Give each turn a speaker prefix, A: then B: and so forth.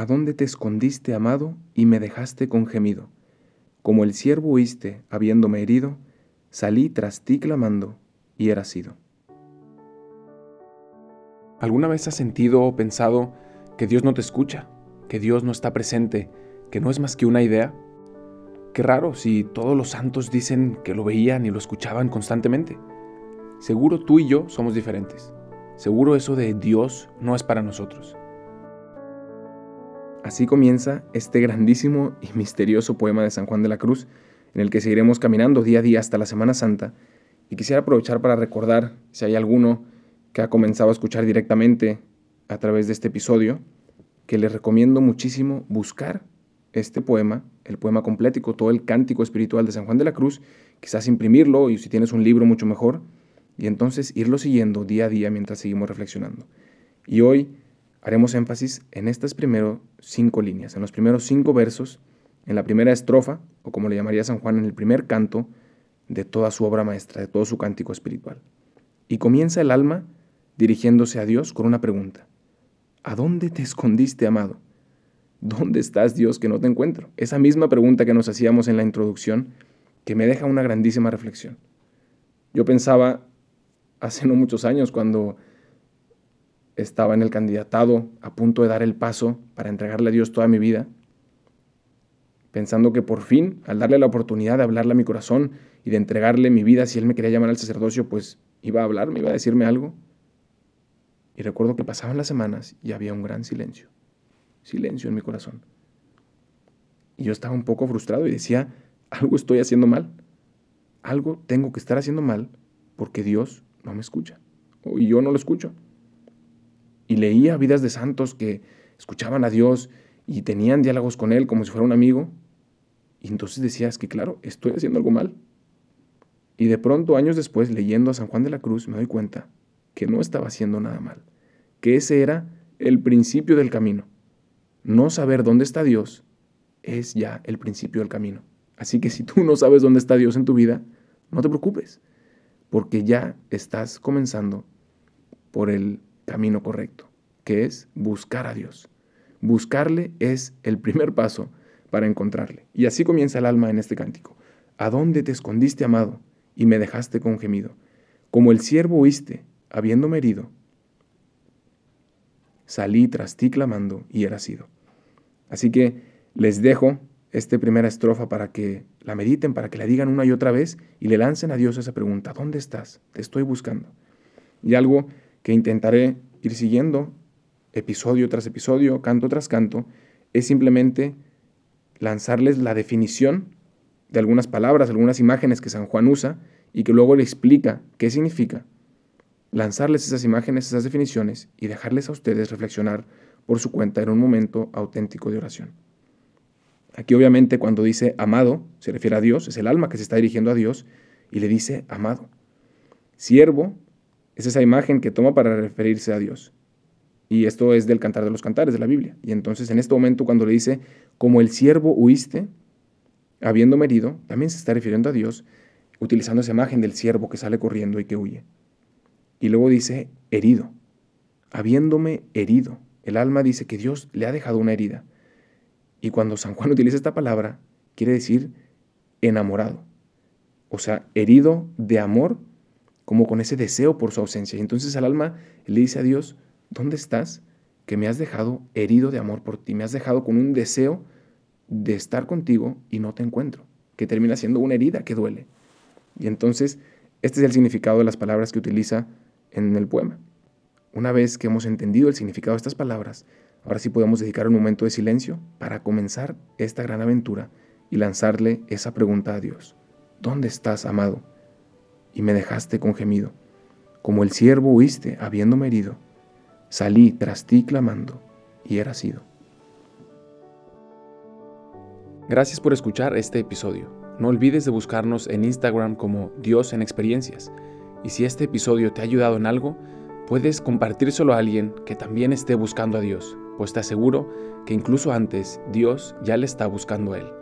A: ¿A dónde te escondiste, amado, y me dejaste con gemido? Como el siervo huiste, habiéndome herido, salí tras ti clamando, y era sido. ¿Alguna vez has sentido o pensado que Dios no te escucha, que Dios no está presente, que no es más que una idea? Qué raro si todos los santos dicen que lo veían y lo escuchaban constantemente. Seguro tú y yo somos diferentes. Seguro eso de Dios no es para nosotros. Así comienza este grandísimo y misterioso poema de San Juan de la Cruz, en el que seguiremos caminando día a día hasta la Semana Santa, y quisiera aprovechar para recordar, si hay alguno que ha comenzado a escuchar directamente a través de este episodio, que les recomiendo muchísimo buscar este poema, el poema completo todo el cántico espiritual de San Juan de la Cruz, quizás imprimirlo y si tienes un libro mucho mejor, y entonces irlo siguiendo día a día mientras seguimos reflexionando. Y hoy haremos énfasis en estas primeras cinco líneas, en los primeros cinco versos, en la primera estrofa, o como le llamaría San Juan, en el primer canto de toda su obra maestra, de todo su cántico espiritual. Y comienza el alma dirigiéndose a Dios con una pregunta. ¿A dónde te escondiste, amado? ¿Dónde estás, Dios, que no te encuentro? Esa misma pregunta que nos hacíamos en la introducción, que me deja una grandísima reflexión. Yo pensaba hace no muchos años, cuando estaba en el candidatado, a punto de dar el paso para entregarle a Dios toda mi vida, pensando que por fin, al darle la oportunidad de hablarle a mi corazón y de entregarle mi vida, si Él me quería llamar al sacerdocio, pues iba a hablarme, iba a decirme algo. Y recuerdo que pasaban las semanas y había un gran silencio, silencio en mi corazón. Y yo estaba un poco frustrado y decía, algo estoy haciendo mal, algo tengo que estar haciendo mal porque Dios no me escucha, y yo no lo escucho y leía vidas de santos que escuchaban a Dios y tenían diálogos con Él como si fuera un amigo. Y entonces decías que, claro, estoy haciendo algo mal. Y de pronto, años después, leyendo a San Juan de la Cruz, me doy cuenta que no estaba haciendo nada mal, que ese era el principio del camino. No saber dónde está Dios es ya el principio del camino. Así que si tú no sabes dónde está Dios en tu vida, no te preocupes, porque ya estás comenzando por el camino correcto, que es buscar a Dios. Buscarle es el primer paso para encontrarle. Y así comienza el alma en este cántico. ¿A dónde te escondiste, amado, y me dejaste con gemido? Como el siervo huiste, habiéndome herido. Salí tras ti clamando y era sido. Así que les dejo esta primera estrofa para que la mediten, para que la digan una y otra vez y le lancen a Dios esa pregunta, ¿dónde estás? Te estoy buscando. Y algo que intentaré ir siguiendo episodio tras episodio, canto tras canto, es simplemente lanzarles la definición de algunas palabras, algunas imágenes que San Juan usa y que luego le explica qué significa. Lanzarles esas imágenes, esas definiciones y dejarles a ustedes reflexionar por su cuenta en un momento auténtico de oración. Aquí obviamente cuando dice amado se refiere a Dios, es el alma que se está dirigiendo a Dios y le dice amado. Siervo es esa imagen que toma para referirse a Dios. Y esto es del cantar de los cantares de la Biblia. Y entonces en este momento cuando le dice, como el siervo huiste, habiéndome herido, también se está refiriendo a Dios, utilizando esa imagen del siervo que sale corriendo y que huye. Y luego dice, herido, habiéndome herido. El alma dice que Dios le ha dejado una herida. Y cuando San Juan utiliza esta palabra, quiere decir enamorado. O sea, herido de amor como con ese deseo por su ausencia. Y entonces al alma le dice a Dios, ¿dónde estás? Que me has dejado herido de amor por ti, me has dejado con un deseo de estar contigo y no te encuentro, que termina siendo una herida que duele. Y entonces este es el significado de las palabras que utiliza en el poema. Una vez que hemos entendido el significado de estas palabras, ahora sí podemos dedicar un momento de silencio para comenzar esta gran aventura y lanzarle esa pregunta a Dios. ¿Dónde estás, amado? Y me dejaste con gemido. Como el siervo huiste, habiéndome herido, salí tras ti clamando, y era sido. Gracias por escuchar este episodio. No olvides de buscarnos en Instagram como Dios en Experiencias. Y si este episodio te ha ayudado en algo, puedes compartírselo a alguien que también esté buscando a Dios, pues te aseguro que incluso antes Dios ya le está buscando a él.